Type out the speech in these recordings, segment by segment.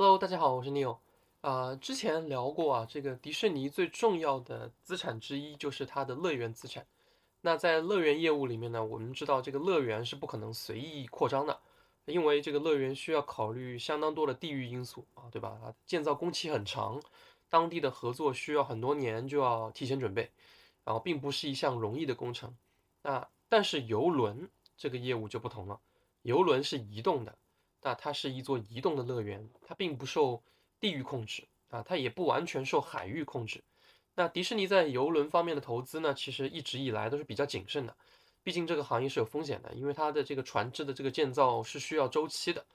Hello，大家好，我是 Neil。啊、之前聊过啊，这个迪士尼最重要的资产之一就是它的乐园资产。那在乐园业务里面呢，我们知道这个乐园是不可能随意扩张的，因为这个乐园需要考虑相当多的地域因素啊，对吧？它建造工期很长，当地的合作需要很多年就要提前准备，然后并不是一项容易的工程。那但是游轮这个业务就不同了，游轮是移动的。那它是一座移动的乐园，它并不受地域控制啊，它也不完全受海域控制。那迪士尼在游轮方面的投资呢，其实一直以来都是比较谨慎的，毕竟这个行业是有风险的，因为它的这个船只的这个建造是需要周期的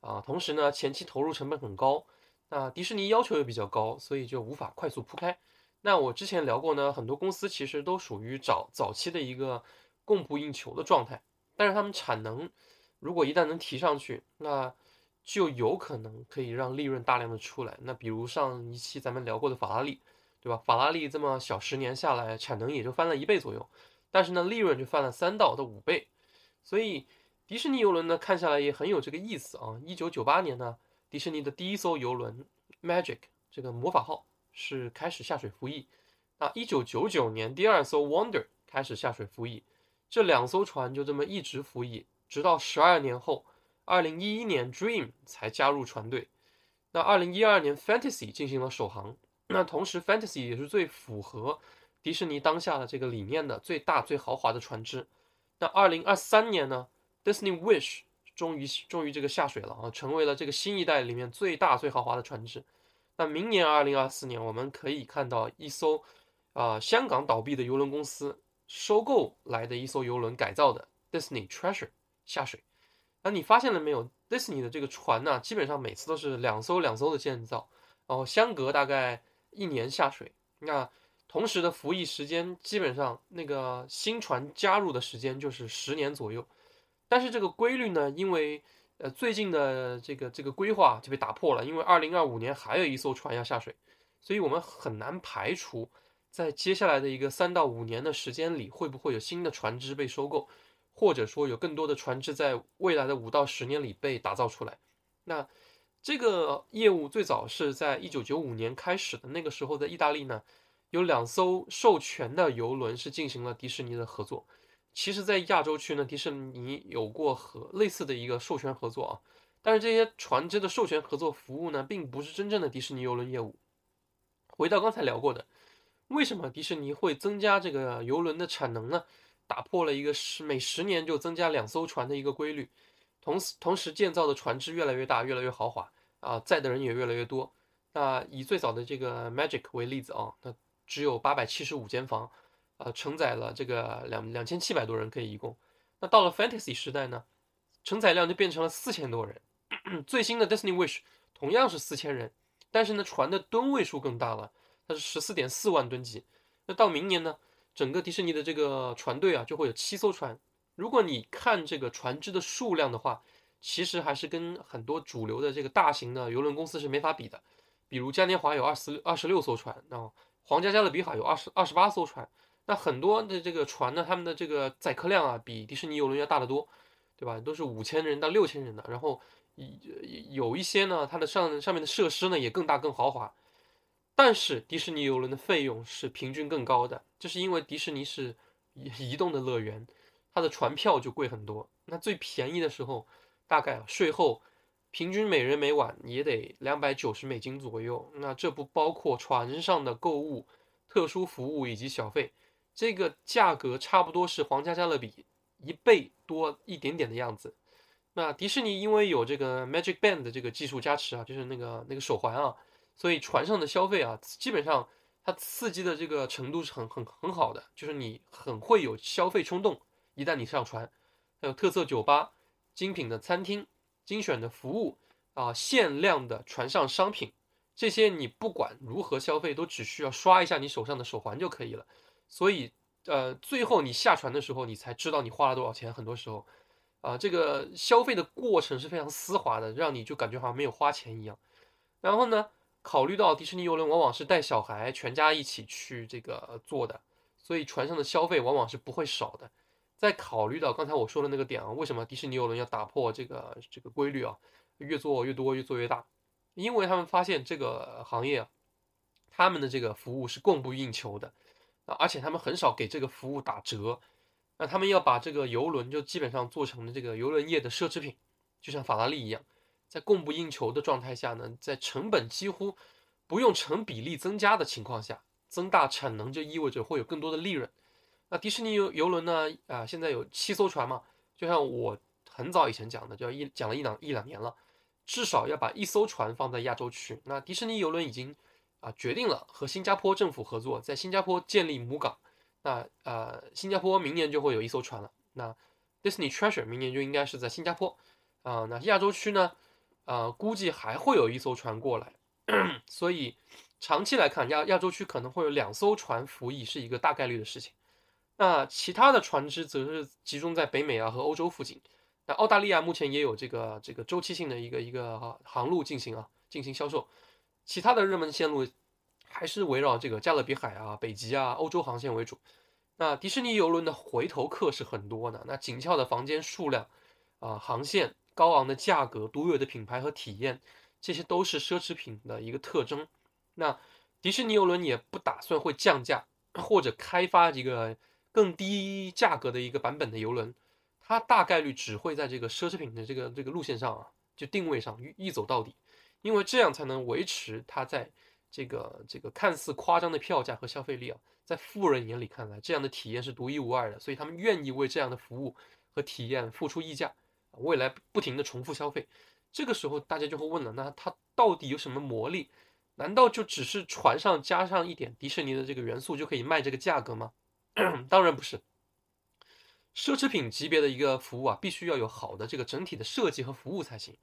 啊，同时呢，前期投入成本很高，那迪士尼要求也比较高，所以就无法快速铺开。那我之前聊过呢，很多公司其实都属于早早期的一个供不应求的状态，但是他们产能。如果一旦能提上去，那就有可能可以让利润大量的出来。那比如上一期咱们聊过的法拉利，对吧？法拉利这么小十年下来，产能也就翻了一倍左右，但是呢，利润就翻了三到的五倍。所以迪士尼游轮呢，看下来也很有这个意思啊。一九九八年呢，迪士尼的第一艘游轮 Magic 这个魔法号是开始下水服役。那一九九九年，第二艘 Wonder 开始下水服役，这两艘船就这么一直服役。直到十二年后，二零一一年 Dream 才加入船队。那二零一二年 Fantasy 进行了首航。那同时 Fantasy 也是最符合迪士尼当下的这个理念的最大最豪华的船只。那二零二三年呢，Disney Wish 终于终于这个下水了啊，成为了这个新一代里面最大最豪华的船只。那明年二零二四年，我们可以看到一艘啊香港倒闭的游轮公司收购来的一艘游轮改造的 Disney Treasure。下水，那你发现了没有？迪士尼的这个船呢，基本上每次都是两艘两艘的建造，然后相隔大概一年下水。那同时的服役时间，基本上那个新船加入的时间就是十年左右。但是这个规律呢，因为呃最近的这个这个规划就被打破了，因为二零二五年还有一艘船要下水，所以我们很难排除在接下来的一个三到五年的时间里，会不会有新的船只被收购。或者说有更多的船只在未来的五到十年里被打造出来，那这个业务最早是在一九九五年开始的。那个时候在意大利呢，有两艘授权的游轮是进行了迪士尼的合作。其实，在亚洲区呢，迪士尼有过和类似的一个授权合作啊，但是这些船只的授权合作服务呢，并不是真正的迪士尼游轮业务。回到刚才聊过的，为什么迪士尼会增加这个游轮的产能呢？打破了一个十每十年就增加两艘船的一个规律，同时同时建造的船只越来越大，越来越豪华啊，载的人也越来越多。那以最早的这个 Magic 为例子啊，那只有八百七十五间房，呃，承载了这个两两千七百多人可以一共。那到了 Fantasy 时代呢，承载量就变成了四千多人。最新的 Disney Wish 同样是四千人，但是呢，船的吨位数更大了，它是十四点四万吨级。那到明年呢？整个迪士尼的这个船队啊，就会有七艘船。如果你看这个船只的数量的话，其实还是跟很多主流的这个大型的游轮公司是没法比的。比如嘉年华有二十二十六艘船，然后皇家加勒比海有二十二十八艘船。那很多的这个船呢，他们的这个载客量啊，比迪士尼游轮要大得多，对吧？都是五千人到六千人的。然后有有一些呢，它的上上面的设施呢也更大更豪华。但是迪士尼游轮的费用是平均更高的，这是因为迪士尼是移动的乐园，它的船票就贵很多。那最便宜的时候，大概税后平均每人每晚也得两百九十美金左右。那这不包括船上的购物、特殊服务以及小费，这个价格差不多是皇家加勒比一倍多一点点的样子。那迪士尼因为有这个 Magic Band 的这个技术加持啊，就是那个那个手环啊。所以船上的消费啊，基本上它刺激的这个程度是很很很好的，就是你很会有消费冲动。一旦你上船，还有特色酒吧、精品的餐厅、精选的服务啊、限量的船上商品，这些你不管如何消费，都只需要刷一下你手上的手环就可以了。所以，呃，最后你下船的时候，你才知道你花了多少钱。很多时候，啊，这个消费的过程是非常丝滑的，让你就感觉好像没有花钱一样。然后呢？考虑到迪士尼游轮往往是带小孩全家一起去这个坐的，所以船上的消费往往是不会少的。再考虑到刚才我说的那个点啊，为什么迪士尼游轮要打破这个这个规律啊？越做越多，越做越大。因为他们发现这个行业啊，他们的这个服务是供不应求的啊，而且他们很少给这个服务打折。那他们要把这个游轮就基本上做成了这个游轮业的奢侈品，就像法拉利一样，在供不应求的状态下呢，在成本几乎不用成比例增加的情况下，增大产能就意味着会有更多的利润。那迪士尼游游轮呢？啊，现在有七艘船嘛？就像我很早以前讲的，就一讲了一两一两年了，至少要把一艘船放在亚洲区。那迪士尼游轮已经啊决定了和新加坡政府合作，在新加坡建立母港。那呃，新加坡明年就会有一艘船了。那 Disney Treasure 明年就应该是在新加坡啊。那亚洲区呢？呃，估计还会有一艘船过来。所以长期来看，亚亚洲区可能会有两艘船服役，是一个大概率的事情。那其他的船只则是集中在北美啊和欧洲附近。那澳大利亚目前也有这个这个周期性的一个一个航路进行啊进行销售。其他的热门线路还是围绕这个加勒比海啊、北极啊、欧洲航线为主。那迪士尼游轮的回头客是很多的。那紧俏的房间数量啊、航线、高昂的价格、独有的品牌和体验，这些都是奢侈品的一个特征。那迪士尼游轮也不打算会降价或者开发一个。更低价格的一个版本的游轮，它大概率只会在这个奢侈品的这个这个路线上啊，就定位上一走到底，因为这样才能维持它在这个这个看似夸张的票价和消费力啊，在富人眼里看来，这样的体验是独一无二的，所以他们愿意为这样的服务和体验付出溢价，未来不停的重复消费。这个时候大家就会问了，那它到底有什么魔力？难道就只是船上加上一点迪士尼的这个元素就可以卖这个价格吗？当然不是，奢侈品级别的一个服务啊，必须要有好的这个整体的设计和服务才行。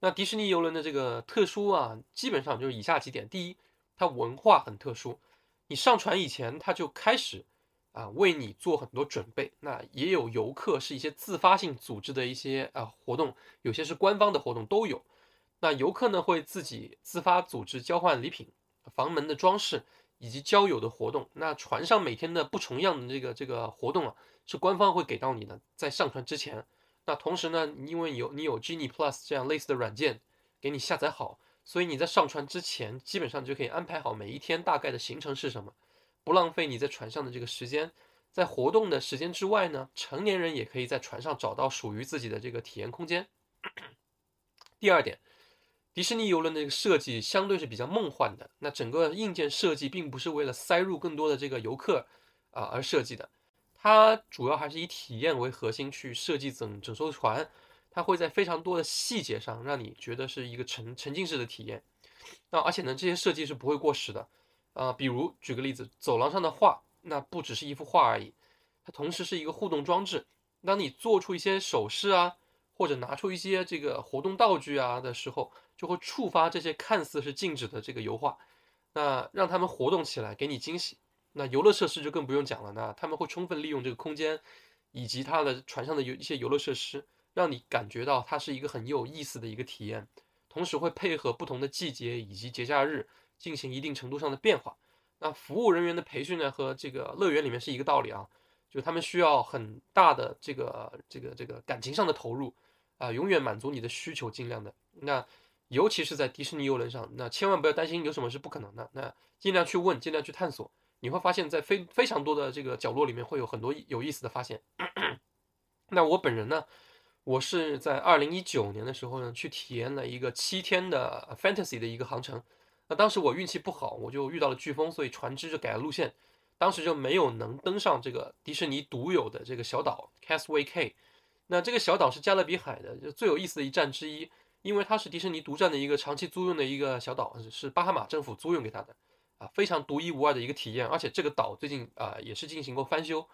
那迪士尼游轮的这个特殊啊，基本上就是以下几点：第一，它文化很特殊，你上船以前，它就开始啊为你做很多准备。那也有游客是一些自发性组织的一些啊活动，有些是官方的活动都有。那游客呢会自己自发组织交换礼品、房门的装饰。以及交友的活动，那船上每天的不重样的这个这个活动啊，是官方会给到你的，在上船之前。那同时呢，因为有你有 Genie Plus 这样类似的软件给你下载好，所以你在上船之前，基本上就可以安排好每一天大概的行程是什么，不浪费你在船上的这个时间。在活动的时间之外呢，成年人也可以在船上找到属于自己的这个体验空间。第二点。迪士尼游轮的这个设计相对是比较梦幻的，那整个硬件设计并不是为了塞入更多的这个游客啊而设计的，它主要还是以体验为核心去设计整整艘船，它会在非常多的细节上让你觉得是一个沉沉浸式的体验，那而且呢这些设计是不会过时的，啊，比如举个例子，走廊上的画，那不只是一幅画而已，它同时是一个互动装置，当你做出一些手势啊，或者拿出一些这个活动道具啊的时候。就会触发这些看似是静止的这个油画，那让他们活动起来，给你惊喜。那游乐设施就更不用讲了，那他们会充分利用这个空间，以及它的船上的有一些游乐设施，让你感觉到它是一个很有意思的一个体验。同时会配合不同的季节以及节假日进行一定程度上的变化。那服务人员的培训呢，和这个乐园里面是一个道理啊，就他们需要很大的这个这个这个感情上的投入啊，永远满足你的需求，尽量的那。尤其是在迪士尼游轮上，那千万不要担心有什么是不可能的。那尽量去问，尽量去探索，你会发现在非非常多的这个角落里面会有很多有意思的发现。那我本人呢，我是在二零一九年的时候呢，去体验了一个七天的 Fantasy 的一个航程。那当时我运气不好，我就遇到了飓风，所以船只就改了路线，当时就没有能登上这个迪士尼独有的这个小岛 Castaway Cay。那这个小岛是加勒比海的就最有意思的一站之一。因为它是迪士尼独占的一个长期租用的一个小岛，是巴哈马政府租用给他的，啊，非常独一无二的一个体验。而且这个岛最近啊也是进行过翻修。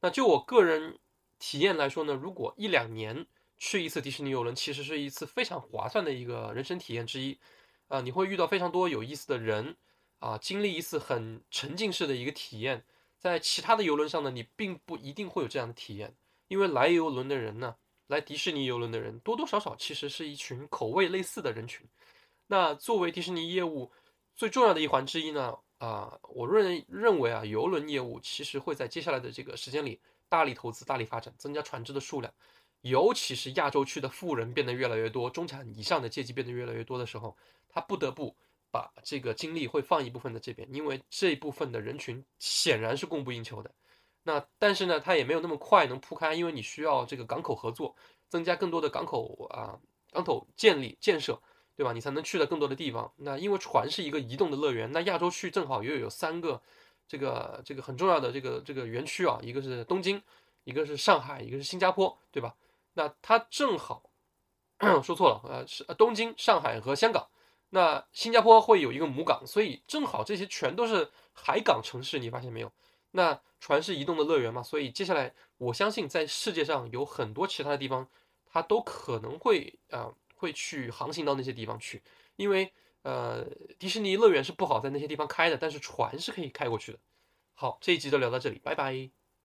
那就我个人体验来说呢，如果一两年去一次迪士尼游轮，其实是一次非常划算的一个人生体验之一。啊，你会遇到非常多有意思的人，啊，经历一次很沉浸式的一个体验。在其他的游轮上呢，你并不一定会有这样的体验，因为来游轮的人呢。来迪士尼游轮的人多多少少其实是一群口味类似的人群。那作为迪士尼业务最重要的一环之一呢，啊，我认认为啊，游轮业务其实会在接下来的这个时间里大力投资、大力发展，增加船只的数量。尤其是亚洲区的富人变得越来越多，中产以上的阶级变得越来越多的时候，他不得不把这个精力会放一部分在这边，因为这部分的人群显然是供不应求的。那但是呢，它也没有那么快能铺开，因为你需要这个港口合作，增加更多的港口啊，港口建立建设，对吧？你才能去到更多的地方。那因为船是一个移动的乐园，那亚洲区正好又有三个这个这个很重要的这个这个园区啊，一个是东京，一个是上海，一个是新加坡，对吧？那它正好 说错了，呃，是东京、上海和香港。那新加坡会有一个母港，所以正好这些全都是海港城市，你发现没有？那船是移动的乐园嘛，所以接下来我相信在世界上有很多其他的地方，它都可能会啊会去航行到那些地方去，因为呃迪士尼乐园是不好在那些地方开的，但是船是可以开过去的。好，这一集就聊到这里，拜拜。